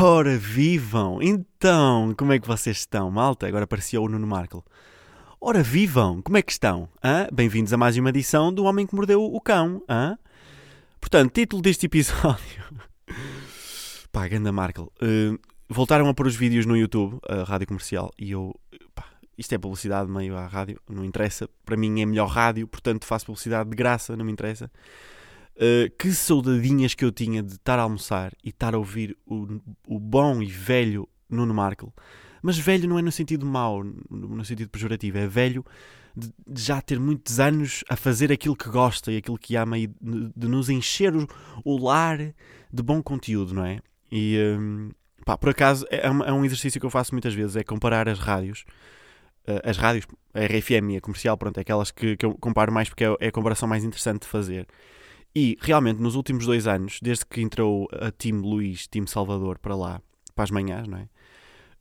Ora, vivam! Então, como é que vocês estão, malta? Agora apareceu o Nuno Markle. Ora, vivam! Como é que estão? Bem-vindos a mais uma edição do Homem que Mordeu o Cão. Hã? Portanto, título deste episódio... pá, ganda Markle. Uh, voltaram a pôr os vídeos no YouTube, a rádio comercial, e eu... Pá, isto é publicidade meio à rádio, não interessa. Para mim é melhor rádio, portanto faço publicidade de graça, não me interessa. Uh, que saudadinhas que eu tinha de estar a almoçar e estar a ouvir o, o bom e velho Nuno Markle. Mas velho não é no sentido mau, no sentido pejorativo, é velho de, já ter muitos anos a fazer aquilo que gosta e aquilo que ama e de, nos encher o, lar de bom conteúdo, não é? E um, pá, por acaso é, é, um exercício que eu faço muitas vezes, é comparar as rádios. Uh, as rádios, a RFM e a comercial, pronto, é aquelas que, que eu comparo mais porque é, é a comparação mais interessante de fazer. E realmente, nos últimos dois anos, desde que entrou a Team Luís, Team Salvador para lá, para as manhãs, não é?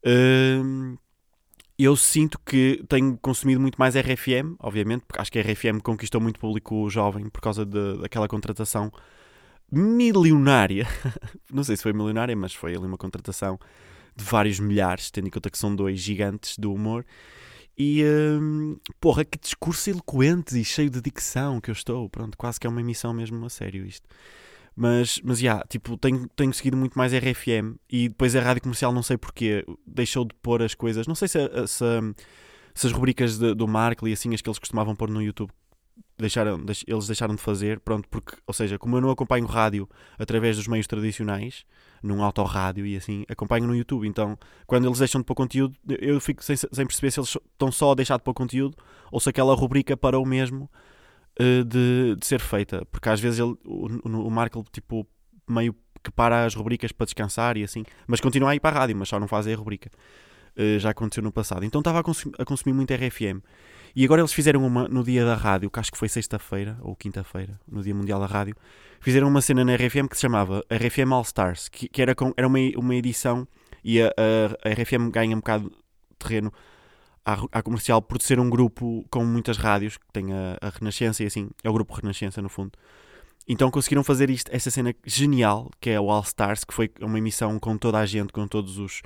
Uh, eu sinto que tenho consumido muito mais RFM, obviamente, porque acho que a RFM conquistou muito público jovem por causa de, daquela contratação milionária. não sei se foi milionária, mas foi ali uma contratação de vários milhares, tendo em conta que são dois gigantes do humor. E hum, porra, que discurso eloquente e cheio de dicção que eu estou. Pronto, quase que é uma emissão mesmo a sério isto. Mas, mas, já, yeah, tipo, tenho, tenho seguido muito mais RFM e depois a rádio comercial, não sei porquê, deixou de pôr as coisas. Não sei se, se, se as rubricas de, do Markle e assim, as que eles costumavam pôr no YouTube, deixaram, deix, eles deixaram de fazer. Pronto, porque, ou seja, como eu não acompanho rádio através dos meios tradicionais, num autorrádio e assim, acompanho no YouTube. Então, quando eles deixam de pôr conteúdo, eu fico sem, sem perceber se eles estão só a deixar de pôr conteúdo ou se aquela rubrica parou mesmo uh, de, de ser feita. Porque às vezes ele, o, o Markle, tipo, meio que para as rubricas para descansar e assim, mas continua a ir para a rádio, mas só não faz a rubrica. Uh, já aconteceu no passado. Então estava a, consumir, a consumir muito RFM. E agora eles fizeram uma no dia da rádio, que acho que foi sexta-feira ou quinta-feira, no Dia Mundial da Rádio, fizeram uma cena na RFM que se chamava RFM All Stars, que, que era, com, era uma, uma edição e a, a, a RFM ganha um bocado de terreno à, à, comercial por ser um grupo com muitas rádios, que tem a, a Renascença e assim, é o grupo Renascença no fundo. Então conseguiram fazer isto, essa cena genial, que é o All Stars, que foi uma emissão com toda a gente, com todos os,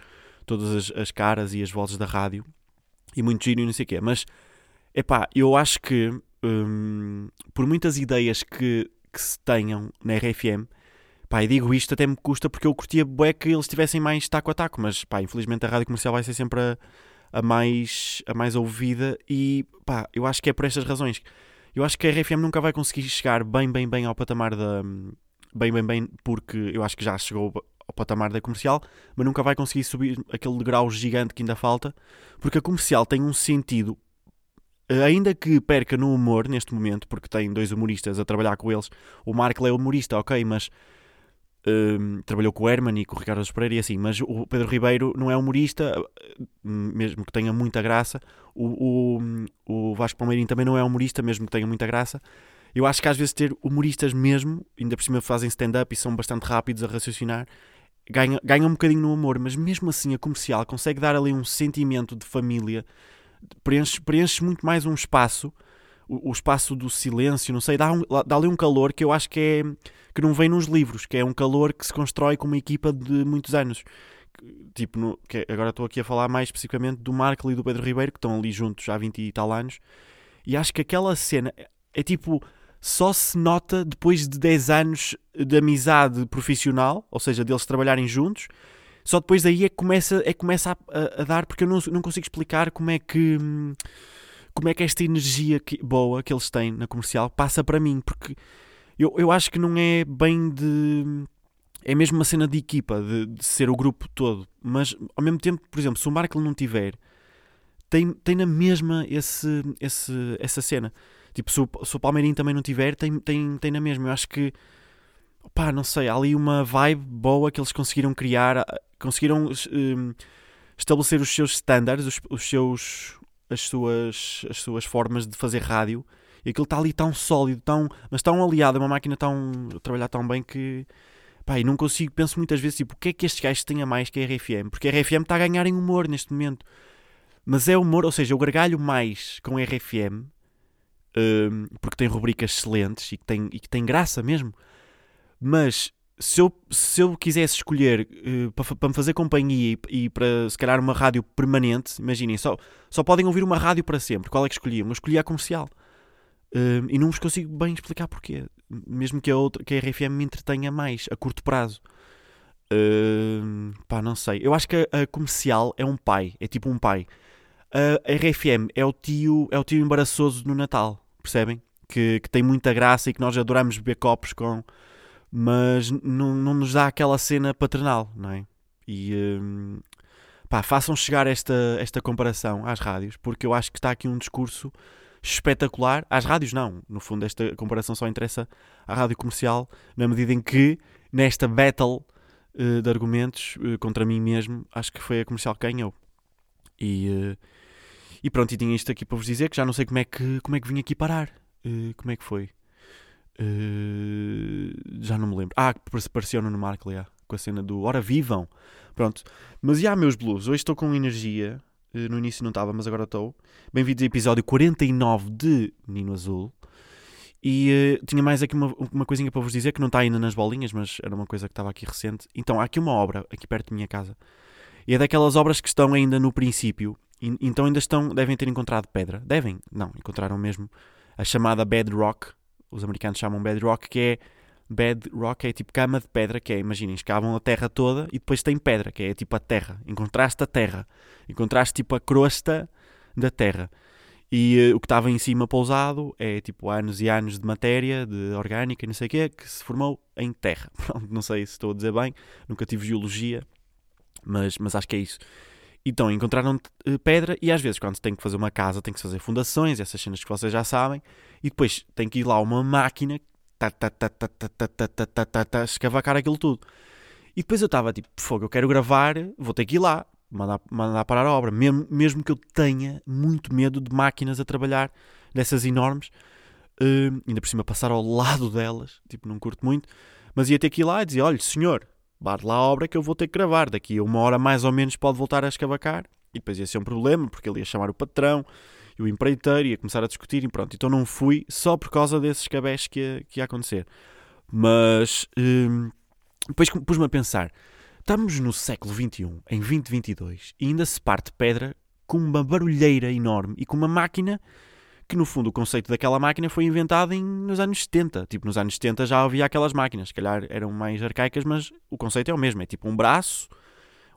todas as, as caras e as vozes da rádio, e muito giro e não sei o quê. Mas Epá, eu acho que hum, por muitas ideias que, que se tenham na RFM, pá, digo isto até me custa porque eu curtia bué que eles tivessem mais taco a taco, mas pá, infelizmente a rádio comercial vai ser sempre a, a, mais, a mais ouvida e pá, eu acho que é por estas razões. Eu acho que a RFM nunca vai conseguir chegar bem, bem, bem ao patamar da. Bem, bem, bem, porque eu acho que já chegou ao patamar da comercial, mas nunca vai conseguir subir aquele degrau gigante que ainda falta, porque a comercial tem um sentido ainda que perca no humor neste momento, porque tem dois humoristas a trabalhar com eles, o Marco é humorista, ok, mas uh, trabalhou com o Herman e com o Ricardo Pereira e assim, mas o Pedro Ribeiro não é humorista, eh, mesmo que tenha muita graça, o, o, o Vasco Palmeirinho também não é humorista, mesmo que tenha muita graça. Eu acho que às vezes ter humoristas mesmo, ainda por cima fazem stand-up e são bastante rápidos a raciocinar, ganha, ganha um bocadinho no humor, mas mesmo assim a comercial consegue dar ali um sentimento de família preenche, muito mais um espaço, o, o, espaço do silêncio, não sei, dá, um, dá ali um calor que eu acho que é que não vem nos livros, que é um calor que se constrói com uma equipa de muitos anos. Tipo, no, que agora estou aqui a falar mais especificamente do Marco e do Pedro Ribeiro, que estão ali juntos há 20 e tal anos, e acho que aquela cena é, é tipo só se nota depois de 10 anos de amizade profissional, ou seja, deles trabalharem juntos, só depois daí é que começa, é que começa a, a, dar, porque eu não, não consigo explicar como é que como é que esta energia que, boa que eles têm na comercial passa para mim, porque eu, eu acho que não é bem de. É mesmo uma cena de equipa, de, de ser o grupo todo, mas ao mesmo tempo, por exemplo, se o Marco não tiver, tem, tem na mesma esse, esse, essa cena. Tipo, se o, se o Palmeirinho também não tiver, tem, tem, tem na mesma. Eu acho que pá, não sei, há ali uma vibe boa que eles conseguiram criar, ah, conseguiram um, estabelecer os seus standards, os, os, seus, as, suas, as suas formas de fazer rádio, e aquilo está ali tão sólido, tão, mas tão aliado, é uma máquina tão a trabalhar tão bem que pá, e não consigo, penso muitas vezes, tipo, o que é que estes gajos têm a mais que a RFM? Porque a RFM está a ganhar em humor neste momento. Mas é humor, ou seja, eu gargalho mais com a RFM, um, porque tem rubricas excelentes e que tem, e que tem graça mesmo. Mas se eu, se eu quisesse escolher uh, para, para me fazer companhia e, e, para se calhar uma rádio permanente, imaginem, só, só podem ouvir uma rádio para sempre. Qual é que escolhiam? Eu escolhi a comercial. Uh, e não vos consigo bem explicar porquê. Mesmo que a, outra, que a RFM me entretenha mais a curto prazo. Uh, pá, não sei. Eu acho que a, a, comercial é um pai, é tipo um pai. A, a RFM é o tio, é o tio embaraçoso no Natal, percebem? Que, que tem muita graça e que nós adoramos beber copos com, mas não, nos dá aquela cena paternal, não é? E uh, pá, façam chegar esta, esta comparação às rádios, porque eu acho que está aqui um discurso espetacular. Às rádios, não. No fundo, esta comparação só interessa à rádio comercial, na medida em que, nesta battle uh, de argumentos uh, contra mim mesmo, acho que foi a comercial que ganhou. E, uh, e pronto, e tinha isto aqui para vos dizer que já não sei como é que, como é que vim aqui parar. como é que foi? Já não me lembro. Ah, apareceu no Marco, yeah, com a cena do Ora Vivam. Pronto. Mas já, meus blues, hoje estou com energia. no início não estava, mas agora estou. Bem-vindos ao episódio 49 de Nino Azul. E uh, tinha mais aqui uma, uma coisinha para vos dizer que não está ainda nas bolinhas, mas era uma coisa que estava aqui recente. Então, há aqui uma obra aqui perto da minha casa. E é daquelas obras que estão ainda no princípio. E, então ainda estão, devem ter encontrado pedra. Devem, não, encontraram mesmo a chamada bedrock. Os americanos chamam bedrock, que é bedrock, é tipo cama de pedra, que é, imaginem, escavam a terra toda e depois tem pedra, que é tipo a terra. Encontraste a terra. Encontraste tipo a crosta da terra. E uh, o que estava em cima pousado é tipo anos e anos de matéria, de orgânica e não sei o quê, que se formou em terra. Pronto, não sei se estou a dizer bem, nunca tive geologia, mas, mas acho que é isso. Então encontraram uh, pedra e às vezes quando tem que fazer uma casa tem que fazer fundações, essas cenas que vocês já sabem, e depois tem que ir lá uma máquina escavacar aquilo tudo. E depois eu estava tipo, fogo, eu quero gravar, vou ter que ir lá mandar, mandar parar a obra, mesmo, mesmo que eu tenha muito medo de máquinas a trabalhar dessas enormes, uh, ainda por cima passar ao lado delas, tipo, não curto muito, mas ia ter que ir lá e dizer: olha, senhor, bate lá a obra que eu vou ter que gravar, daqui a uma hora mais ou menos pode voltar a escavacar, e depois ia ser um problema, porque ele ia chamar o patrão o empreiteiro, ia começar a discutir, e pronto, então não fui só por causa desses cabés que ia, que ia acontecer. Mas uh, depois pus-me a pensar Estamos no século XXI, em 2022, e ainda se parte pedra com uma barulheira enorme e com uma máquina que, no fundo, o conceito daquela máquina foi inventado em, nos anos 70. Tipo, nos anos 70 já havia aquelas máquinas, se calhar eram mais arcaicas, mas o conceito é o mesmo. É tipo um braço,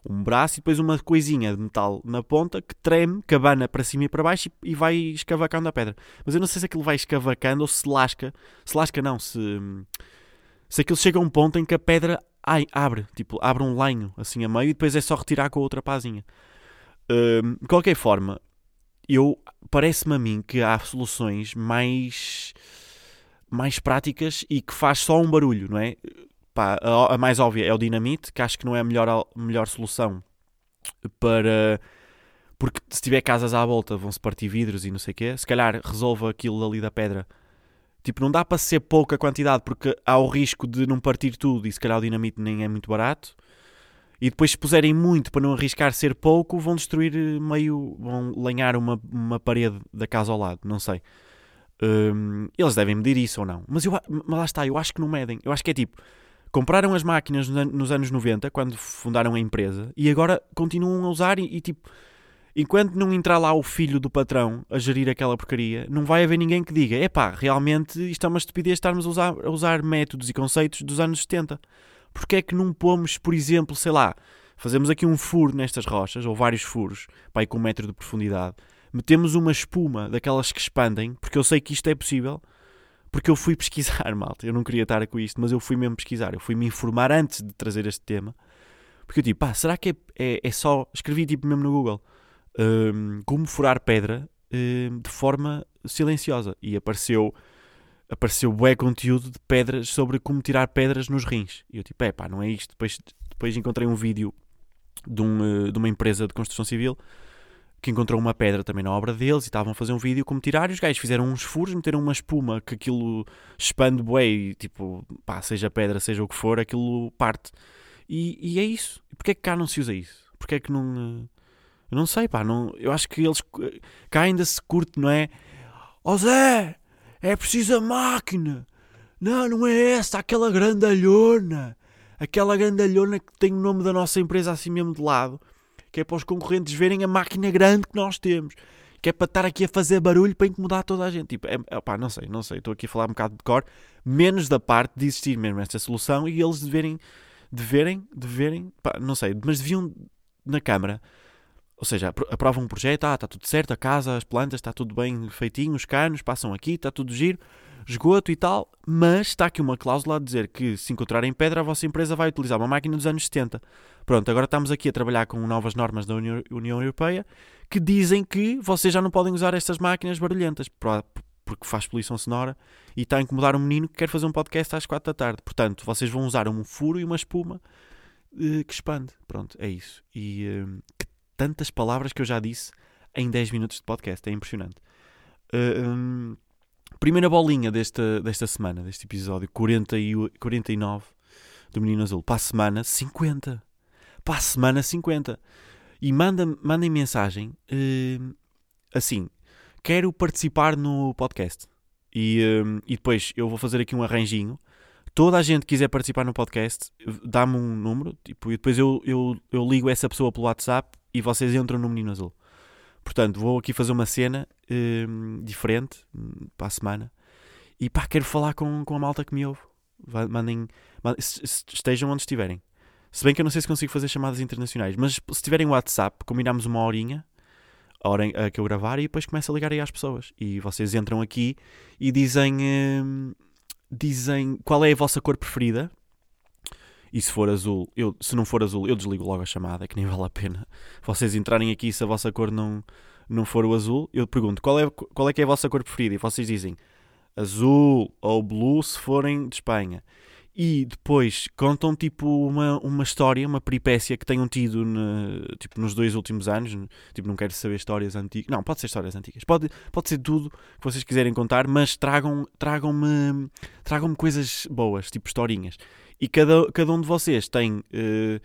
um braço e depois uma coisinha de metal na ponta que treme, cabana para cima e para baixo e, e vai escavacando a pedra. Mas eu não sei se aquilo vai escavacando ou se lasca. Se lasca não, se... Se aquilo chega a um ponto em que a pedra ai, abre, tipo, abre um lenho assim a meio e depois é só retirar com a outra pazinha. Uh, de qualquer forma, eu parece-me a mim que há soluções mais mais práticas e que faz só um barulho, não é? Pá, a, a, mais óbvia é o dinamite, que acho que não é a melhor, a melhor solução para. Porque se tiver casas à volta vão-se partir vidros e não sei o quê. Se calhar resolva aquilo ali da pedra Tipo, não dá para ser pouca quantidade porque há o risco de não partir tudo e se calhar o dinamite nem é muito barato. E depois, se puserem muito para não arriscar ser pouco, vão destruir eh, meio. vão lenhar uma, uma parede da casa ao lado. Não sei. Um, eles devem medir isso ou não. Mas, eu, mas lá está, eu acho que não medem. Eu acho que é tipo. Compraram as máquinas nos anos 90, quando fundaram a empresa, e agora continuam a usar e, e tipo enquanto não entrar lá o filho do patrão a gerir aquela porcaria, não vai haver ninguém que diga: epá, realmente isto é uma estupidez estarmos a usar, a usar métodos e conceitos dos anos 70. Porque é que não pomos, por exemplo, sei lá, fazemos aqui um furo nestas rochas, ou vários furos, pai com um metro de profundidade, metemos uma espuma daquelas que expandem, porque eu sei que isto é possível. Porque eu fui pesquisar, malta. Eu não queria estar com isto, mas eu fui mesmo pesquisar. Eu fui me informar antes de trazer este tema. Porque eu tipo, pá, será que é, é, é só. Escrevi tipo mesmo no Google um, como furar pedra um, de forma silenciosa. E apareceu apareceu bué conteúdo de pedras sobre como tirar pedras nos rins. E eu tipo, é pá, não é isto. Depois, depois encontrei um vídeo de, um, de uma empresa de construção civil que encontrou uma pedra também na obra deles e estavam a fazer um vídeo como tirar e os gajos fizeram uns furos, meteram uma espuma que aquilo expande bué e tipo, pá, seja pedra, seja o que for, aquilo parte. E, e é isso. Porquê é que cá não se usa isso? Porquê é que não... Eu não sei, pá. Não, eu acho que eles. Cá ainda se curte, não é? Ó oh Zé! É preciso a máquina! Não, não é essa, aquela grandalhona! Aquela grandalhona que tem o nome da nossa empresa assim mesmo de lado, que é para os concorrentes verem a máquina grande que nós temos. Que é para estar aqui a fazer barulho para incomodar toda a gente. Tipo, é, opá, não sei, não sei. Estou aqui a falar um bocado de cor. Menos da parte de existir mesmo esta solução e eles deverem, deverem, deverem, pá, não sei, mas deviam na Câmara ou seja, aprovam um projeto, ah, está tudo certo, a casa, as plantas, está tudo bem feitinho, os canos passam aqui, está tudo giro, esgoto e tal, mas está aqui uma cláusula a dizer que se encontrarem pedra, a vossa empresa vai utilizar uma máquina dos anos 70. Pronto, agora estamos aqui a trabalhar com novas normas da União, Europeia que dizem que vocês já não podem usar estas máquinas barulhentas porque faz poluição sonora e está a incomodar um menino que quer fazer um podcast às 4 da tarde. Portanto, vocês vão usar um furo e uma espuma uh, que expande. Pronto, é isso. E uh, que tantas palavras que eu já disse em 10 minutos de podcast. É impressionante. Uh, primeira bolinha desta, desta semana, deste episódio 40 e, 49 do Menino Azul. Para a semana, 50. Para a semana, 50. E manda, mandem mensagem uh, assim: quero participar no podcast. E, um, e depois eu vou fazer aqui um arranjinho. Toda a gente que quiser participar no podcast, dá-me um número tipo, e depois eu, eu, eu ligo essa pessoa pelo WhatsApp e vocês entram no Menino Azul. Portanto, vou aqui fazer uma cena um, diferente hum, para a semana. E pá, quero falar com, com a malta que me ouve. Mandem, mandem estejam onde estiverem. Se bem que eu não sei se consigo fazer chamadas internacionais, mas se tiverem WhatsApp, combinamos uma horinha, a hora a que eu gravar, e depois começo a ligar aí às pessoas. E vocês entram aqui e dizem, hum, dizem qual é a vossa cor preferida e se for azul, eu, se não for azul, eu desligo logo a chamada, que nem vale a pena. Vocês entrarem aqui se a vossa cor não, não for o azul, eu pergunto qual é, qual é que é a vossa cor preferida? E vocês dizem azul ou blue se forem de Espanha. E depois contam tipo uma, uma história, uma peripécia que tenham tido tipo, nos dois últimos anos. Tipo, não quero saber histórias antigas. Não, pode ser histórias antigas. Pode, pode ser tudo que vocês quiserem contar, mas tragam-me tragam tragam coisas boas, tipo historinhas. E cada, cada um de vocês tem uh,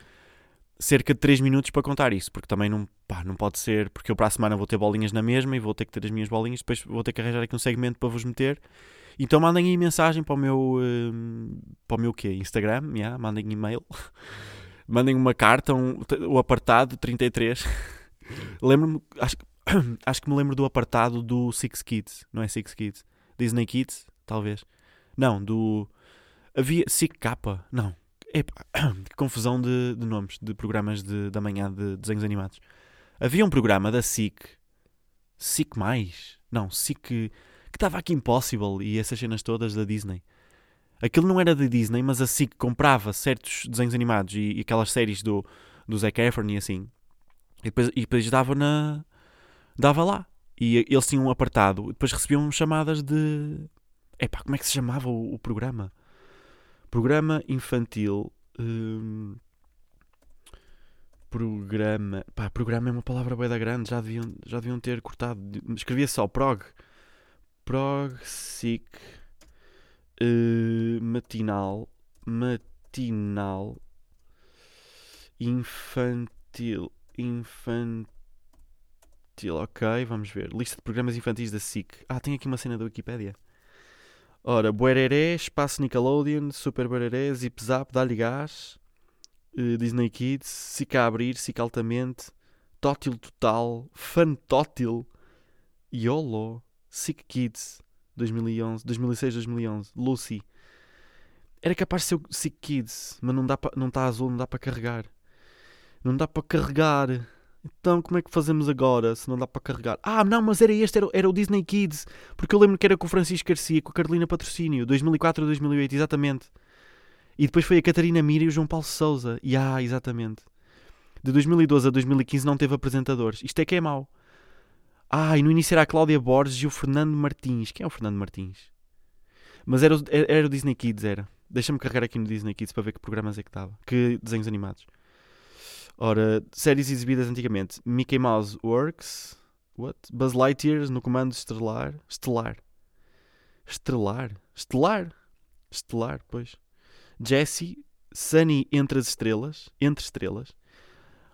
cerca de 3 minutos para contar isso, porque também não, pá, não pode ser, porque eu para a semana vou ter bolinhas na mesma e vou ter que ter as minhas bolinhas, depois vou ter que arranjar aqui um segmento para vos meter. Então mandem aí mensagem para o meu, uh, para o meu quê? Instagram, yeah, mandem e-mail, mandem uma carta, um, o apartado 33. Lembro-me, acho, acho que me lembro do apartado do Six Kids, não é Six Kids? Disney Kids, talvez. Não, do Havia SIC Capa? Não. Epa, que confusão de, de, nomes de programas de, da manhã de desenhos animados. Havia um programa da SIC. SIC Mais? Não, SIC. Que estava aqui Impossible e essas cenas todas da Disney. Aquilo não era da Disney, mas a SIC comprava certos desenhos animados e, e aquelas séries do, do Zac Efron e assim. E depois, e depois dava na. dava lá. E eles tinham um apartado. Depois recebiam chamadas de. Epá, como é que se chamava o, o programa? Programa infantil. Hum, programa. Pá, programa é uma palavra bem da grande, já deviam, já deviam ter cortado. Escrevia só prog. Prog, sic. Uh, matinal. Matinal. Infantil. Infantil. Ok, vamos ver. Lista de programas infantis da SIC. Ah, tem aqui uma cena da Wikipédia. Ora, Buereré, Espaço Nickelodeon, Super Buereré, Zip Zap, Dá-lhe Gás, uh, Disney Kids, Sica Abrir, Sica Altamente, Tótil Total, Fantótil, YOLO, Sick Kids, 2011, 2006, 2011, Lucy. Era capaz de ser o Sick Kids, mas não está tá azul, não dá para carregar. Não dá para carregar. Então, como é que fazemos agora se não dá para carregar? Ah, não, mas era este, era, era o Disney Kids. Porque eu lembro que era com o Francisco Garcia, com a Carolina Patrocínio, 2004 a 2008, exatamente. E depois foi a Catarina Mira e o João Paulo Souza. E ah, exatamente. De 2012 a 2015 não teve apresentadores. Isto é que é mau. Ah, e no início era a Cláudia Borges e o Fernando Martins. Quem é o Fernando Martins? Mas era, era, era o Disney Kids, era. Deixa-me carregar aqui no Disney Kids para ver que programas é que estava. Que desenhos animados. Ora, séries exibidas antigamente: Mickey Mouse Works, what? Buzz Lightyear no comando estelar, estelar, estelar, estelar, estelar, pois. Jesse, Sunny entre as estrelas, entre estrelas.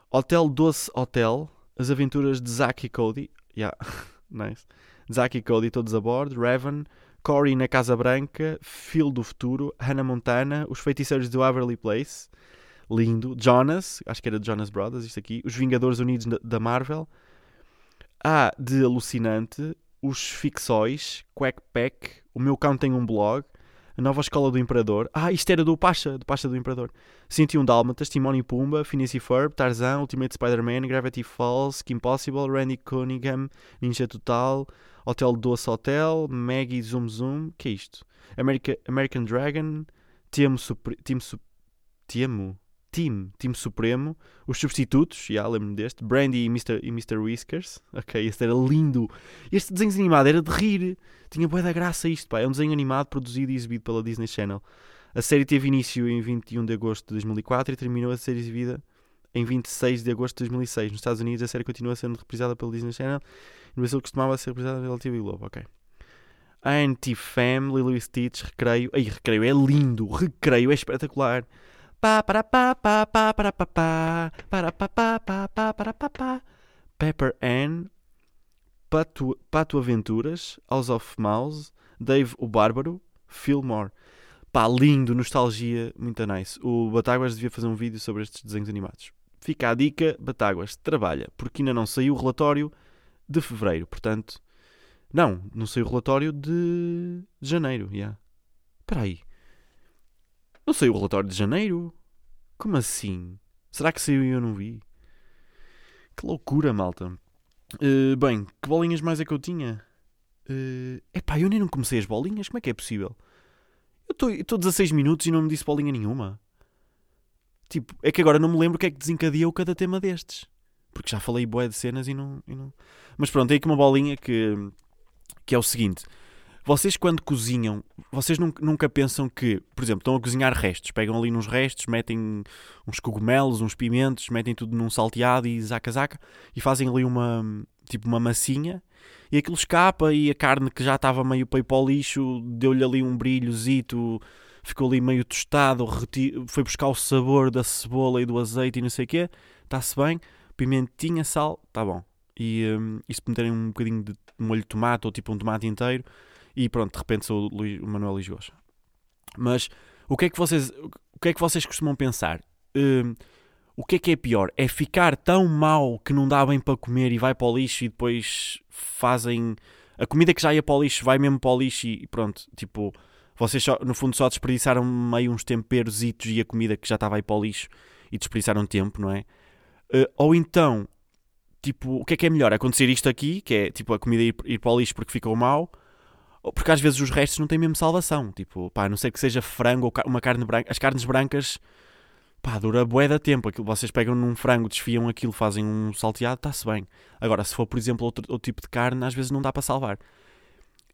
Hotel Doce Hotel, as aventuras de Zack e Cody, yeah, nice. Zack e Cody todos a bordo. Raven, Cory na Casa Branca, Phil do Futuro, Hannah Montana, Os Feiticeiros do Waverly Place, lindo, Jonas, acho que era Jonas Brothers, isto aqui, Os Vingadores Unidos da Marvel, há de Alucinante, Os Fixóis, Quack Pack, O Meu Cão Tem um Blog, A Nova Escola do Imperador, ah, isto era do Pacha, do Pacha do Imperador, 101 Dálmatas, Timon e Pumba, Phineas e Ferb, Tarzan, Ultimate Spider-Man, Gravity Falls, Kim Possible, Randy Cunningham, Ninja Total, Hotel Doce Hotel, Maggie Zoom Zoom, que é isto? America, American Dragon, Team, Supre, Team, Su, Team, Team, Team Supremo, Os Substitutos, já lembro-me deste, Brandy e Mr. e Mr. Whiskers, ok, este era lindo. Este desenho animado era de rir, tinha boa da graça isto, pá. é um desenho animado produzido e exibido pela Disney Channel. A série teve início em 21 de agosto de 2004 e terminou a ser exibida em 26 de agosto de 2006. Nos Estados Unidos a série continua sendo reprisada pela Disney Channel no Brasil costumava ser reprisada pela TV Globo, ok. Anti-Fam, Lilo e Stitch, Recreio. Ai, Recreio é lindo, Recreio é espetacular. Pá, para, pá, pá, pá, para, pá, pá, para, pá, pá, pá, pá, para, pá. Pepper Ann, Pato, Pato Aventuras, House of Mouse, Dave o Bárbaro, Fillmore. Pá, lindo, nostalgia, muito nice. O Batáguas devia fazer um vídeo sobre estes desenhos animados. Fica a dica, Batáguas, trabalha, porque ainda não saiu o relatório de fevereiro. Portanto, não, não saiu o relatório de, janeiro. Yeah. Espera aí. Não saiu o relatório de janeiro? Como assim? Será que saiu e eu não vi? Que loucura, malta. Uh, bem, que bolinhas mais é que eu tinha? Uh, epá, eu nem não comecei as bolinhas. Como é que é possível? Eu estou 16 minutos e não me disse bolinha nenhuma. Tipo, é que agora não me lembro o que é que desencadeou cada tema destes. Porque já falei boé de cenas e não, e não... Mas pronto, tem aqui uma bolinha que, que é o seguinte. Vocês quando cozinham, vocês nunca, pensam que, por exemplo, estão a cozinhar restos. Pegam ali nos restos, metem uns cogumelos, uns pimentos, metem tudo num salteado e zaca-zaca e fazem ali uma, tipo uma massinha e aquilo escapa e a carne que já estava meio para o lixo deu-lhe ali um brilhozito, ficou ali meio tostado, foi buscar o sabor da cebola e do azeite e não sei o quê, está-se bem pimentinha, sal, tá bom. E, um, e se meterem um bocadinho de molho de tomate ou tipo um tomate inteiro, e pronto, de repente sou o, Luís, o Manuel Lisboa. Mas o que é que vocês, o que é que vocês costumam pensar? Um, o que é que é pior? É ficar tão mal que não dá bem para comer e vai para o lixo e depois fazem. A comida que já ia para o lixo vai mesmo para o lixo e pronto, tipo, vocês só, no fundo só desperdiçaram meio uns temperos e a comida que já estava aí para o lixo e desperdiçaram tempo, não é? Uh, ou então, tipo, o que é que é melhor? Acontecer isto aqui, que é tipo a comida ir, ir para o lixo porque ficou mal, porque às vezes os restos não têm mesmo salvação. Tipo, pá, não sei que seja frango ou uma carne branca. As carnes brancas, pá, dura bué da tempo. Aquilo, vocês pegam num frango, desfiam aquilo, fazem um salteado, está-se bem. Agora, se for, por exemplo, outro, outro tipo de carne, às vezes não dá para salvar.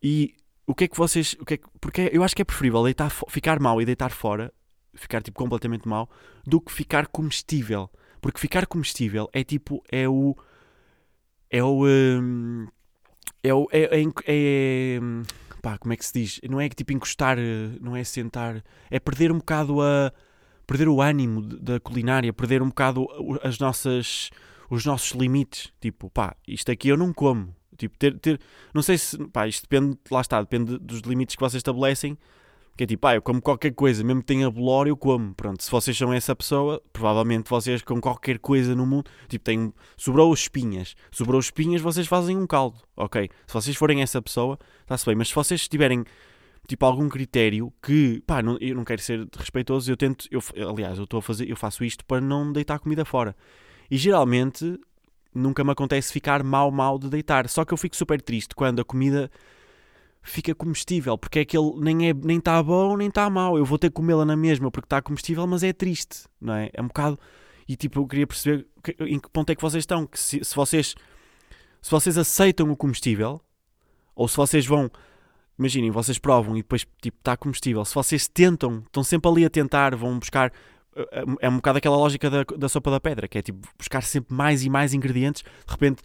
E o que é que vocês. O que é que, porque eu acho que é preferível deitar, ficar mal e deitar fora, ficar tipo completamente mal, do que ficar comestível. Porque ficar comestível é tipo, é o. É o. Um, é o. É, é, é, pá, como é que se diz? Não é tipo encostar, não é sentar. É perder um bocado a. Perder o ânimo da culinária, perder um bocado as nossas. Os nossos limites. Tipo, pá, isto aqui eu não como. Tipo, ter, ter. Não sei se. Pá, isto depende. Lá está, depende dos limites que vocês estabelecem que é tipo, ah, eu como qualquer coisa, mesmo que tenha bolor, eu como. Pronto, se vocês são essa pessoa, provavelmente vocês com qualquer coisa no mundo, tipo, tem, sobrou espinhas. Sobrou espinhas, vocês fazem um caldo, ok? Se vocês forem essa pessoa, está-se bem. Mas se vocês tiverem, tipo, algum critério que, pá, não, eu não quero ser respeitoso, eu tento, eu, aliás, eu estou a fazer, eu faço isto para não deitar comida fora. E geralmente, nunca me acontece ficar mal, mal de deitar. Só que eu fico super triste quando a comida fica comestível, porque é que ele nem é nem está bom nem está mau. Eu vou ter que comê-la na mesma porque está comestível, mas é triste, não é? É um bocado. E tipo, eu queria perceber em que ponto é que vocês estão. Que se, se vocês se vocês aceitam o comestível, ou se vocês vão. Imaginem, vocês provam e depois tipo, está comestível. Se vocês tentam, estão sempre ali a tentar, vão buscar. É, é, é um bocado aquela lógica da, da sopa da pedra, que é tipo buscar sempre mais e mais ingredientes. De repente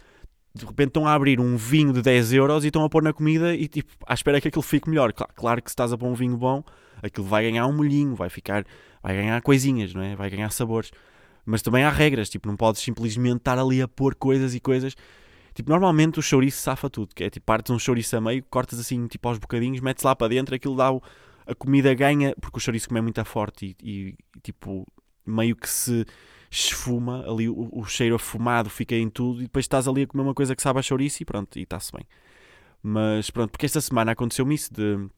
de repente estão a abrir um vinho de 10 euros e estão a pôr na comida e tipo, à espera que aquilo fique melhor. Claro, claro que se estás a pôr um vinho bom, aquilo vai ganhar um molhinho, vai ficar, vai ganhar coisinhas, não é? Vai ganhar sabores. Mas também há regras, tipo, não podes simplesmente estar ali a pôr coisas e coisas. Tipo, normalmente o chouriço safa tudo, que é tipo, partes um chouriço a meio, cortas assim, tipo, aos bocadinhos, metes lá para dentro, aquilo dá o, a comida ganha, porque o chouriço como é muito forte e, e, e tipo, meio que se esfuma ali, o, o, cheiro afumado fica em tudo e depois estás ali a comer uma coisa que sabe a chouriço e pronto, e está-se bem. Mas pronto, porque esta semana aconteceu-me isso de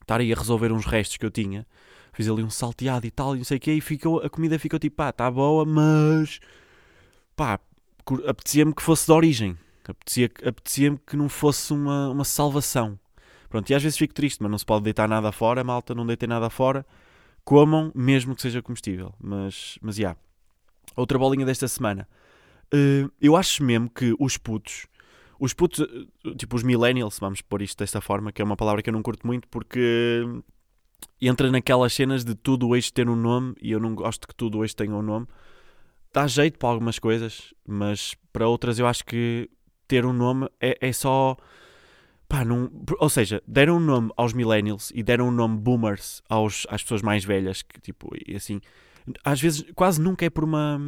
estar aí a resolver uns restos que eu tinha, fiz ali um salteado e tal, e não sei o que, e ficou, a comida ficou tipo, pá, está boa, mas pá, apetecia-me que fosse de origem, apetecia-me apetecia que não fosse uma, uma salvação. Pronto, e às vezes fico triste, mas não se pode deitar nada fora, malta, não deitem nada fora, comam, mesmo que seja comestível. Mas, mas, já. Yeah. Outra bolinha desta semana. Uh, eu acho mesmo que os putos, os putos, eh, tipo os millennials, vamos pôr isto desta forma, que é uma palavra que eu não curto muito porque entra naquelas cenas de tudo hoje ter um nome e eu não gosto que tudo hoje tenha um nome. Dá jeito para algumas coisas, mas para outras eu acho que ter um nome é, é só. Pá, não, ou seja, deram um nome aos millennials e deram um nome boomers aos, às pessoas mais velhas, que tipo, e assim, às vezes quase nunca é por, uma,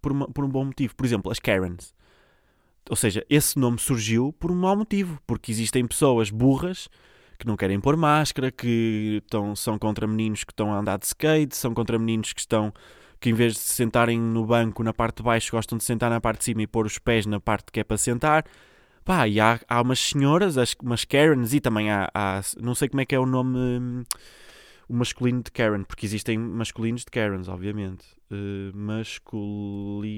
por, uma, por um bom motivo. Por exemplo, as Karens. Ou seja, esse nome surgiu por um mau motivo, porque existem pessoas burras que não querem pôr máscara, que estão, são contra meninos que estão a andar de skate, são contra meninos que estão que em vez de se sentarem no banco na parte de baixo gostam de sentar na parte de cima e pôr os pés na parte que é para sentar. Pá, e há, há umas senhoras, umas Karens, e também há, há, não sei como é que é o nome, hum, o masculino de Karen, porque existem masculinos de Karens, obviamente. Uh, masculino,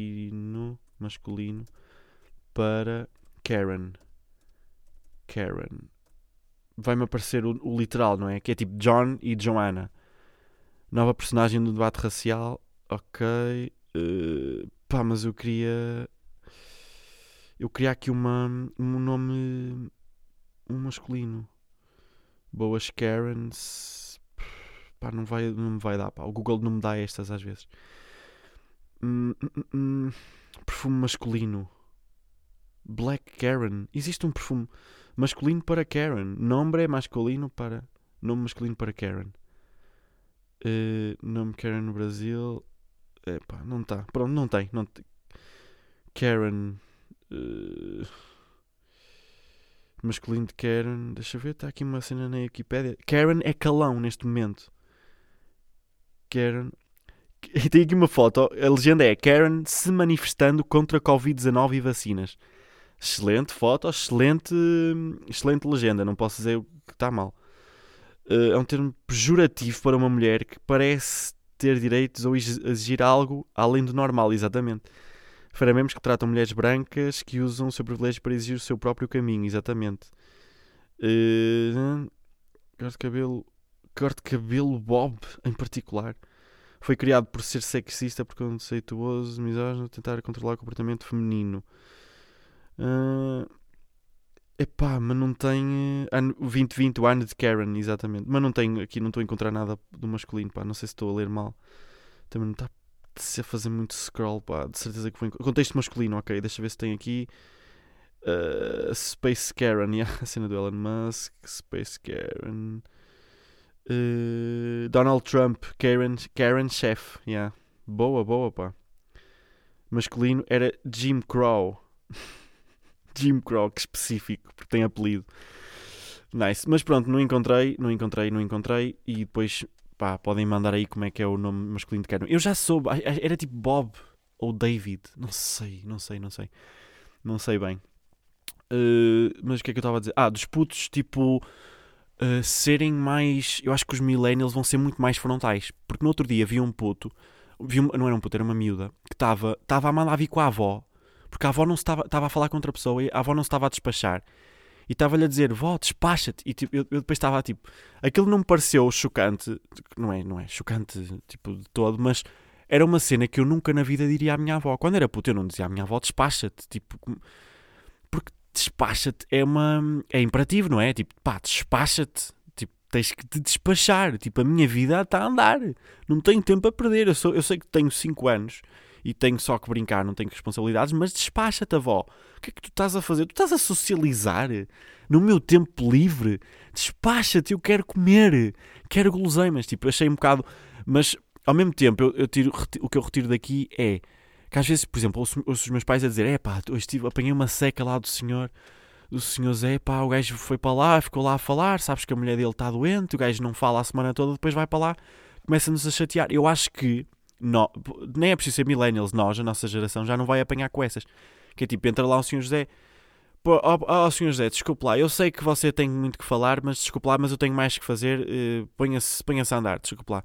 masculino para Karen. Karen. Vai-me aparecer o, o, literal, não é? Que é tipo John e Joanna. Nova personagem do debate racial. Ok. Uh, pá, mas eu queria. Eu queria aqui uma, um nome. Um masculino. Boas Karens. Pá, não, vai, não me vai dar. Pá. O Google não me dá estas às vezes. Hum, hum, hum, hum. perfume masculino. Black Karen. Existe um perfume masculino para Karen. Nome é masculino para. Nome masculino para Karen. Uh, nome Karen no Brasil. Epá, não está. Pronto, não tem. Não. Karen. Uh, masculino de Karen. Deixa eu ver, está aqui uma cena na Wikipedia. Karen é calão neste momento. Karen. E tem aqui uma foto. A legenda é Karen se manifestando contra Covid-19 e vacinas. Excelente foto, excelente, excelente legenda. Não posso dizer que está mal. Uh, é um termo pejorativo para uma mulher que parece ter direitos ou exigir algo além do normal, exatamente. Faramemos que tratam mulheres brancas que usam o seu privilégio para exigir o seu próprio caminho, exatamente. Uh, corte de cabelo. Corte de cabelo Bob, em particular. Foi criado por ser sexista, preconceituoso, misógino, tentar controlar o comportamento feminino. Uh, epá, mas não tem. Uh, ano, 2020, o ano de Karen, exatamente. Mas não tenho aqui, não estou a encontrar nada do masculino, pá. Não sei se estou a ler mal. Também não está a fazer muito scroll, pá. De certeza que foi. Contexto masculino, ok. Deixa eu ver se tem aqui. Uh, Space Karen, yeah, a cena do Elon Musk. Space Karen. Uh, Donald Trump, Karen, Karen Chef, yeah. Boa, boa, pá. Masculino era Jim Crow. Jim Crow, que específico, porque tem apelido. Nice. Mas pronto, não encontrei, não encontrei, não encontrei. E depois, pá, podem mandar aí como é que é o nome masculino de Karen. Eu já soube, era tipo Bob ou David. Não sei, não sei, não sei. Não sei bem. Uh, mas o que é que eu estava a dizer? Ah, dos putos, tipo, uh, serem mais. Eu acho que os millennials vão ser muito mais frontais. Porque no outro dia vi um puto, vi um, não era um puto, era uma miúda, que estava a mandar vir com a avó porque a avó não estava, a falar com outra pessoa e a avó não estava a despachar. E estava-lhe a dizer, vó, despacha-te. E tipo, eu, eu, depois estava tipo, aquilo não me pareceu chocante, não é, não é chocante tipo de todo, mas era uma cena que eu nunca na vida diria à minha avó. Quando era puto, eu não dizia à minha avó, despacha-te. Tipo, despacha-te é uma. é imperativo, não é? Tipo, pá, despacha-te. Tipo, tens que te despachar. Tipo, a minha vida está a andar. Não tenho tempo a perder. Eu, sou, eu sei que tenho 5 anos e tenho só que brincar, não tenho responsabilidades, mas despacha-te, avó. O que é que tu estás a fazer? Tu estás a socializar no meu tempo livre? Despacha-te, eu quero comer, quero guloseimas. Tipo, achei um bocado. Mas ao mesmo tempo, eu, eu tiro, o que eu retiro daqui é Que às vezes, por exemplo, ouço, ouço os meus pais a dizer: é pá, hoje tive, apanhei uma seca lá do senhor, do senhor Zé, pá, o gajo foi para lá, ficou lá a falar, sabes que a mulher dele está doente, o gajo não fala a semana toda, depois vai para lá, começa-nos a chatear. Eu acho que, não, nem é preciso ser millennials, nós, a nossa geração, já não vai apanhar com essas. Que é tipo, entra lá o senhor José. Pô, ó, ó, senhor José, desculpe lá, eu sei que você tem muito que falar, mas desculpe lá, mas eu tenho mais que fazer, uh, ponha-se ponha a andar, desculpe lá.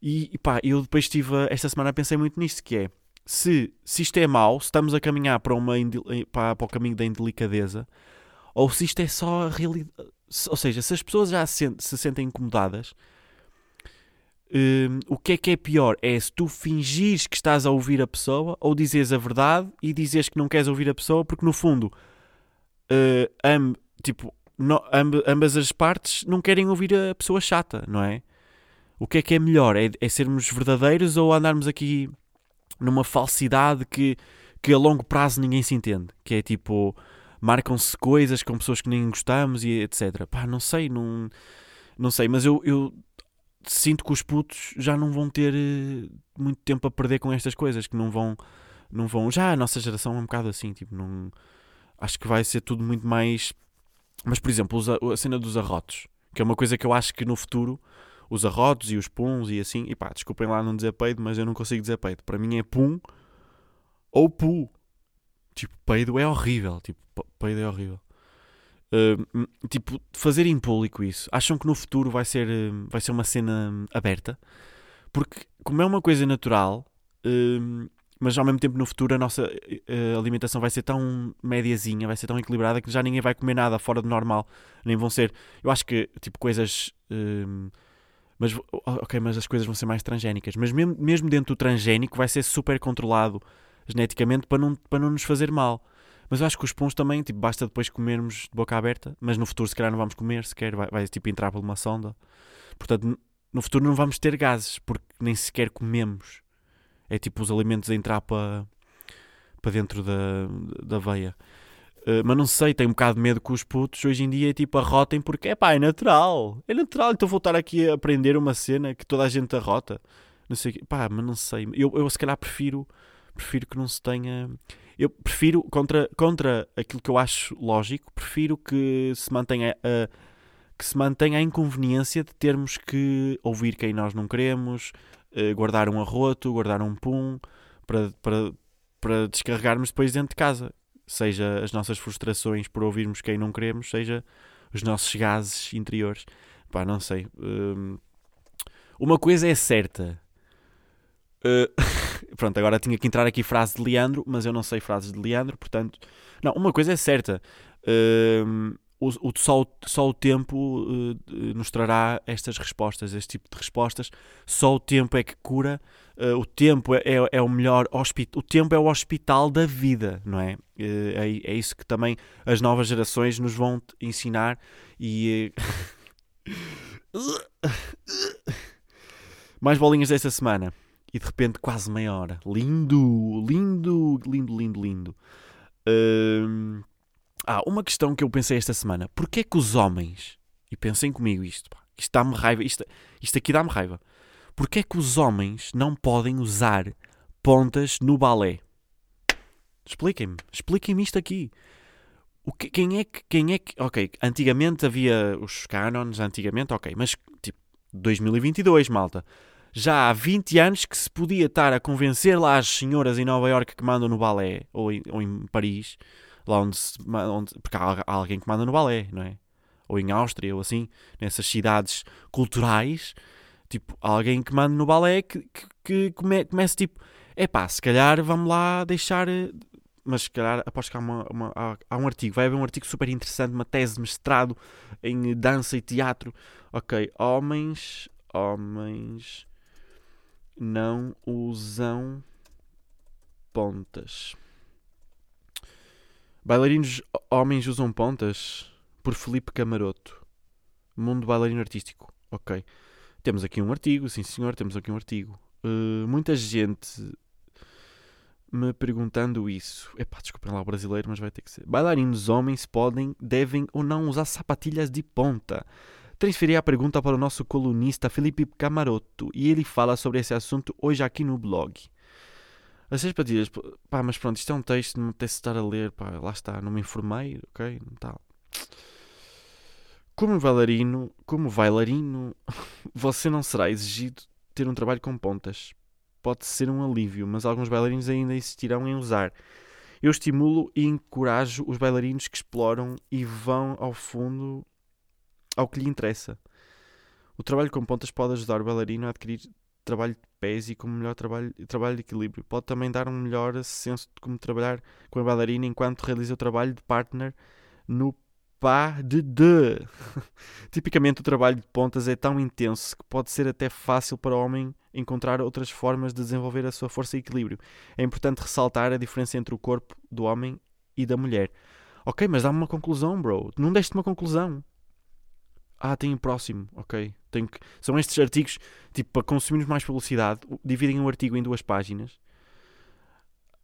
E pá, eu depois estive, esta semana pensei muito nisto, que é, se, se isto é mau, se estamos a caminhar para, uma, para, para o caminho da indelicadeza, ou se isto é só a realidade. Ou seja, se as pessoas já se, se sentem incomodadas, um, o que é que é pior? É se tu fingires que estás a ouvir a pessoa ou dizes a verdade e dizes que não queres ouvir a pessoa, porque no fundo, uh, amb, tipo, no, amb, ambas as partes não querem ouvir a pessoa chata, não é? O que é que é melhor? É, é sermos verdadeiros ou andarmos aqui numa falsidade que, que a longo prazo ninguém se entende? Que é tipo, marcam-se coisas com pessoas que nem gostamos e etc. Pá, não sei, não, não sei, mas eu, eu sinto que os putos já não vão ter uh, muito tempo a perder com estas coisas, que não vão, não vão. Já a nossa geração é um bocado assim, tipo, não. Acho que vai ser tudo muito mais. Mas, por exemplo, a cena dos arrotos, que é uma coisa que eu acho que no futuro, os arrotos e os puns e assim, e pá, desculpem lá não dizer peido, mas eu não consigo dizer peido. Para mim é pum ou pu. Tipo, peido é horrível. Tipo, peido é horrível. Uh, tipo, fazer em público isso. Acham que no futuro vai ser, uh, vai ser uma cena aberta? Porque, como é uma coisa natural, uh, mas ao mesmo tempo no futuro a nossa alimentação vai ser tão médiazinha, vai ser tão equilibrada que já ninguém vai comer nada fora do normal. Nem vão ser. Eu acho que, tipo, coisas. Mas, ok, mas as coisas vão ser mais transgénicas. Mas mesmo, mesmo dentro do transgénico vai ser super controlado geneticamente para não, para não nos fazer mal. Mas eu acho que os pães também, tipo, basta depois comermos de boca aberta, mas no futuro se calhar não vamos comer sequer, vai, vai tipo entrar por uma sonda. Portanto, no futuro não vamos ter gases, porque nem sequer comemos. É tipo os alimentos a entrar para, para dentro da, da veia. Uh, mas não sei, tenho um bocado de medo que os putos hoje em dia tipo arrotem porque é pá, é natural. É natural, então vou estar aqui a aprender uma cena que toda a gente arrota. Não sei, pá, mas não sei. Eu, eu se calhar prefiro, prefiro que não se tenha eu prefiro, contra, contra aquilo que eu acho lógico, prefiro que se mantenha a, que se mantenha a inconveniência de termos que ouvir quem nós não queremos, uh, guardar um arroto, guardar um pum, para, para, para descarregarmos depois dentro de casa. Seja as nossas frustrações por ouvirmos quem não queremos, seja os nossos gases interiores. Pá, não sei. Uh, uma coisa é certa. Uh, pronto, agora tinha que entrar aqui frase de Leandro, mas eu não sei frases de Leandro, portanto. Não, uma coisa é certa. Uh, o, o, só, só o tempo uh, nos trará estas respostas, este tipo de respostas. Só o tempo é que cura. Uh, o tempo é, é, é o melhor hospital. O tempo é o hospital da vida, não é? Uh, é? É isso que também as novas gerações nos vão ensinar. E. Mais bolinhas desta semana e de repente quase meia hora. Lindo, lindo, lindo, lindo, lindo. Ah, uma questão que eu pensei esta semana. Porquê que os homens, e pensem comigo isto, pá, isto dá-me raiva, isto, isto aqui dá-me raiva. Porquê que os homens não podem usar pontas no balé? Expliquem-me, expliquem-me isto aqui. O que, quem é que, quem é que, ok, antigamente havia os cânones, antigamente, ok, mas tipo, 2022, malta já há 20 anos que se podia estar a convencer lá as senhoras em Nova Iorque que mandam no balé, ou em, ou em Paris, lá onde, se, onde porque há, alguém que manda no balé, não é? Ou em Áustria, ou assim, nessas cidades culturais, tipo, alguém que manda no balé que, que, que come, começa tipo, é pá, se calhar vamos lá deixar. Mas se calhar aposto que há, uma, uma, há, há um artigo, vai haver um artigo super interessante, uma tese de mestrado em dança e teatro. Ok, homens, homens não usam pontas. Bailarinos homens usam pontas? Por Felipe Camaroto. Mundo bailarino artístico. Ok. Temos aqui um artigo, sim senhor, temos aqui um artigo. Uh, muita gente me perguntando isso. Epá, desculpem lá o brasileiro, mas vai ter que ser. Bailarinos homens podem, devem ou não usar sapatilhas de ponta? Transferi a pergunta para o nosso colunista Felipe Camaroto e ele fala sobre esse assunto hoje aqui no blog. As seis patilhas, pá, mas pronto, isto é um texto, não me apetece estar a ler, pá, lá está, não me informei, ok? Não tal. Como bailarino, como bailarino, você não será exigido ter um trabalho com pontas. Pode ser um alívio, mas alguns bailarinos ainda insistirão em usar. Eu estimulo e encorajo os bailarinos que exploram e vão ao fundo ao que lhe interessa. O trabalho com pontas pode ajudar o bailarino a adquirir trabalho de pés e com melhor trabalho, trabalho de equilíbrio. Pode também dar um melhor senso de como trabalhar com a bailarina enquanto realiza o trabalho de partner no pas de deux. Tipicamente o trabalho de pontas é tão intenso que pode ser até fácil para o homem encontrar outras formas de desenvolver a sua força e equilíbrio. É importante ressaltar a diferença entre o corpo do homem e da mulher. Ok, mas dá-me uma conclusão, bro. Não deste uma conclusão. Ah, tem o próximo, ok. Tenho que... São estes artigos, tipo, para consumirmos mais publicidade, dividem o artigo em duas páginas.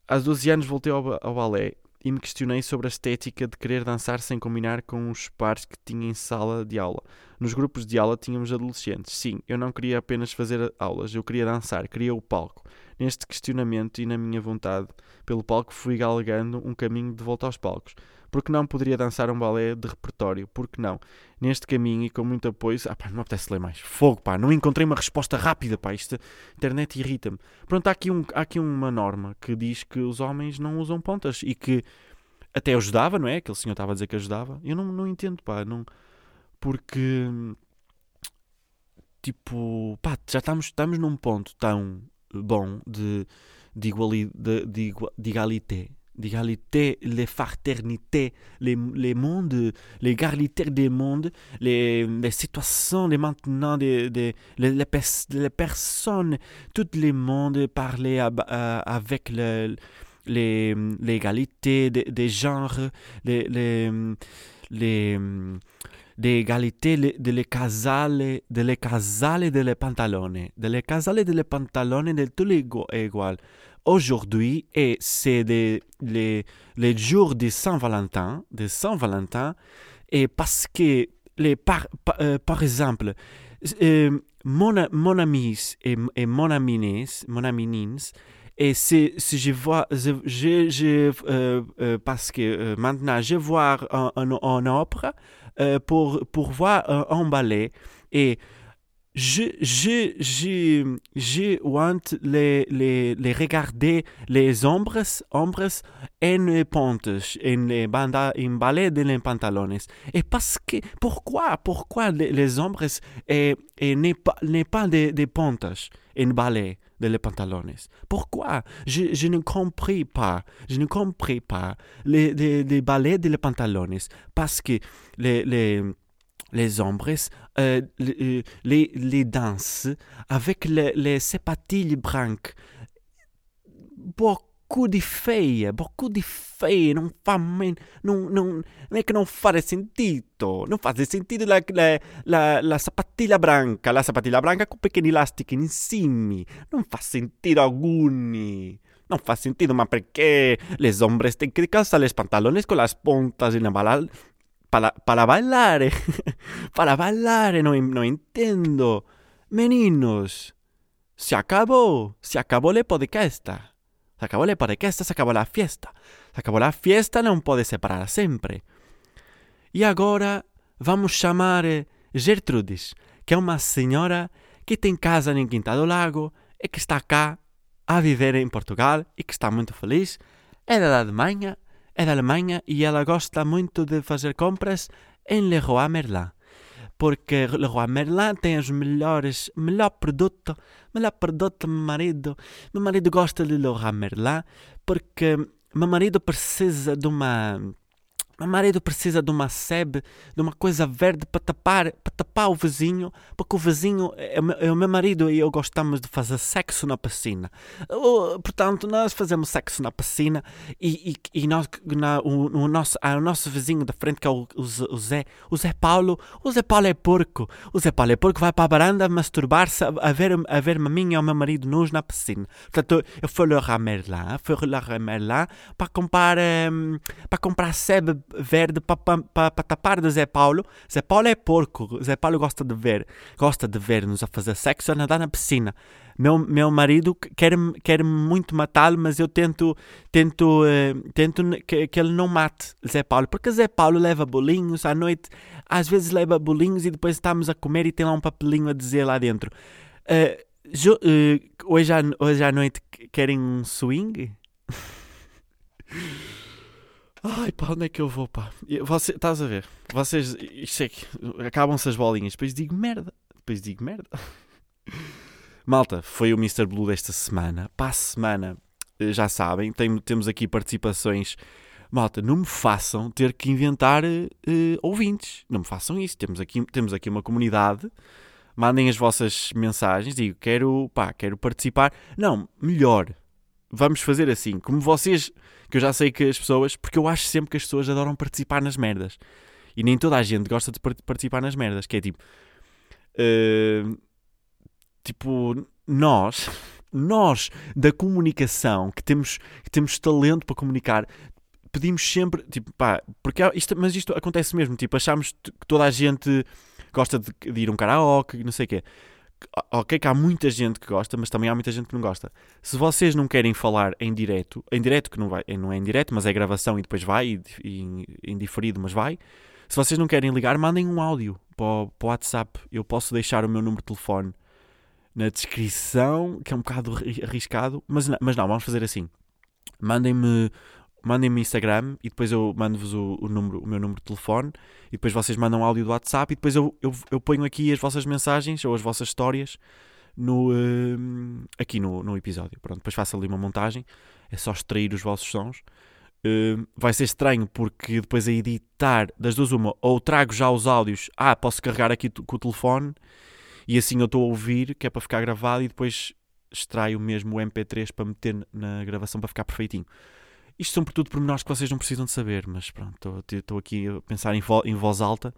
Há 12 anos voltei ao, ao balé e me questionei sobre a estética de querer dançar sem combinar com os pares que tinha em sala de aula. Nos grupos de aula tínhamos adolescentes. Sim, eu não queria apenas fazer aulas, eu queria dançar, queria o palco. Neste questionamento e na minha vontade pelo palco fui galgando um caminho de volta aos palcos. Porque não poderia dançar um balé de repertório? Porque não? Neste caminho e com muito apoio. Ah, pá, não me apetece ler mais. Fogo, pá, não encontrei uma resposta rápida, pá. Isto, internet irrita-me. Pronto, há aqui, um, há aqui uma norma que diz que os homens não usam pontas e que até ajudava, não é? Aquele senhor estava a dizer que ajudava. Eu não, não entendo, pá. Não, porque. Tipo, pá, já estamos, estamos num ponto tão bom de, de, iguali, de, de, de igualité l'égalité, les fraternités, les, les mondes, l'égalité des mondes, les, les situations, les maintenant, les, les, les, les personnes, tous les mondes parler avec le, l'égalité des, des genres, les, les, les l'égalité de les casale, de les casale de les pantalone, de les casale de les pantalone de tous les égaux aujourd'hui et c'est les, les jours de Saint-Valentin, de Saint-Valentin, et parce que les par, par, euh, par exemple, euh, mon, mon ami et, et mon aminis, mon aminins, et si, si je vois, je, je, euh, parce que maintenant je vois en, en, en opéra pour, pour voir un ballet et je, je, je, je want les, les, les regarder les ombres, ombres en pontes, en les bandas, en ballet de les pantalones. Et parce que, pourquoi, pourquoi les, les ombres et, et n'est pas, n'est pas des, des pontes en ballet de les pantalones? Pourquoi? Je, je ne compris pas, je ne compris pas les, les, les ballets de les pantalones parce que les, les les ombres, euh, les, les, danses avec les, les sapatilles branques. Beaucoup de feie, beaucoup de feie, non fa non, non, non è che non fa sentito, non fa sentito la, la, la, la sapatilla branca, la sapatilla branca con pequeni elastici insieme, non fa sentire alcuni. Non fa sentito, ma perché le ombre tenen che calzare le pantalones con las puntas in la para, para bailar, para bailar, no, no entiendo. Meninos, se acabó, se acabó el podcast. Se acabó el podcast, se acabó la fiesta. Se acabó la fiesta, non pode separar sempre. E agora vamos chamar Gertrudes, que é uma senhora que tem casa em Quinta do Lago e que está cá a viver em Portugal e que está muito feliz. É da Alemanha é da Alemanha e ela gosta muito de fazer compras em Leroy Merlin. Porque Leroy Merlin tem os melhores, melhor produto, melhor produto meu marido. Meu marido gosta de Leroy Merlin porque meu marido precisa de uma meu marido precisa de uma sebe, de uma coisa verde para tapar, para tapar o vizinho, porque o vizinho é, é o meu marido e eu gostamos de fazer sexo na piscina. Portanto, nós fazemos sexo na piscina e, e, e nós, na, o, o, nosso, o nosso vizinho da frente, que é o, o, o, Zé, o Zé Paulo, o Zé Paulo é porco. O Zé Paulo é porco, vai para a varanda masturbar-se a ver, a ver a mim e ao meu marido nus na piscina. Portanto, eu fui lá a Merlin, fui lá a Merlin para comprar, um, para comprar sebe verde para tapar de Zé Paulo. Zé Paulo é porco. Zé Paulo gosta de ver, gosta de ver-nos a fazer sexo a nadar na piscina. Meu, meu marido quer-me quer muito matá-lo, mas eu tento, tento, uh, tento que, que, ele não mate Zé Paulo, porque Zé Paulo leva bolinhos à noite, às vezes leva bolinhos e depois estamos a comer e tem lá um papelinho a dizer lá dentro. Uh, jo, uh, hoje, à, hoje à noite querem um swing? Ai, pá, onde é que eu vou, pá? Você, estás a ver? Vocês, isto é que acabam-se as bolinhas, depois digo merda, depois digo merda. Malta, foi o Mr. Blue desta semana. Para a semana, eh, já sabem, tem, temos aqui participações. Malta, não me façam ter que inventar uh, ouvintes. Não me façam isso. Temos aqui, temos aqui uma comunidade. Mandem as vossas mensagens. Digo, quero, pá, quero participar. Não, melhor. Vamos fazer assim. Como vocês, que eu já sei que as pessoas, porque eu acho sempre que as pessoas adoram participar nas merdas. E nem toda a gente gosta de participar nas merdas. Que é tipo. Uh, tipo, nós, nós da comunicação, que temos, que temos talento para comunicar, pedimos sempre, tipo, pá, porque isto, mas isto acontece mesmo, tipo, achamos que toda a gente gosta de, de ir a um karaoke, não sei o quê. Ok, que há muita gente que gosta, mas também há muita gente que não gosta. Se vocês não querem falar em direto, em direto que não, vai, não é em direto, mas é gravação e depois vai, e, e, em diferido, mas vai. Se vocês não querem ligar, mandem um áudio para o, para o WhatsApp. Eu posso deixar o meu número de telefone na descrição, que é um bocado arriscado, mas mas não vamos fazer assim. Mandem-me mandem-me Instagram e depois eu mando-vos o, o, número, o meu número de telefone e depois vocês mandam áudio do WhatsApp e depois eu, eu, eu ponho aqui as vossas mensagens ou as vossas histórias no, uh, aqui no, no episódio. Pronto, depois faço ali uma montagem, é só extrair os vossos sons. Uh, vai ser estranho porque depois a editar das duas uma, ou trago já os áudios, ah, posso carregar aqui com o telefone e assim eu estou a ouvir, que é para ficar gravado, e depois extraio mesmo o MP3 para meter na gravação para ficar perfeitinho. Isto são por tudo pormenores que vocês não precisam de saber, mas pronto, estou aqui a pensar em, vo em, voz alta.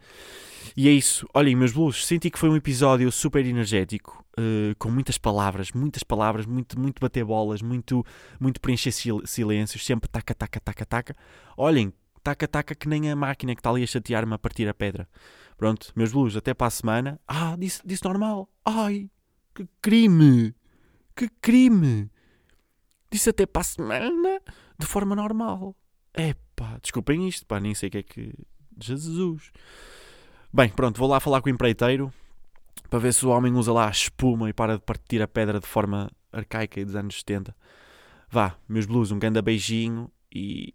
E é isso. Olhem, meus blues, senti que foi um episódio super energético, uh, com muitas palavras, muitas palavras, muito, muito bater bolas, muito, muito preencher sil silêncios, sempre taca, taca, taca, taca. Olhem, taca, taca, que nem a máquina que está ali a chatear-me a partir a pedra. Pronto, meus blues, até para a semana. Ah, disse, disse normal. Ai, que crime! Que crime! Disse até para a semana de forma normal. É pá, desculpem isto, pá, nem sei o que é que. Jesus! Bem, pronto, vou lá falar com o empreiteiro para ver se o homem usa lá a espuma e para de partir a pedra de forma arcaica e dos anos 70. Vá, meus blues, um grande beijinho e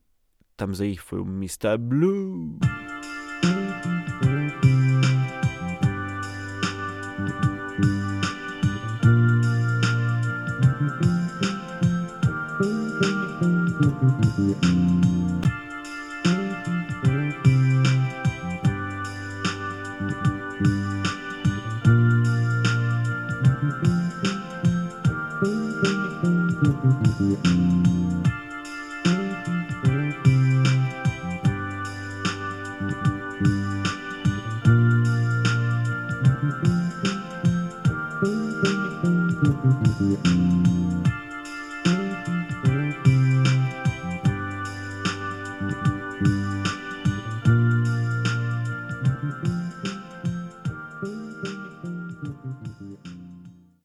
estamos aí. Foi o Mr. Blue.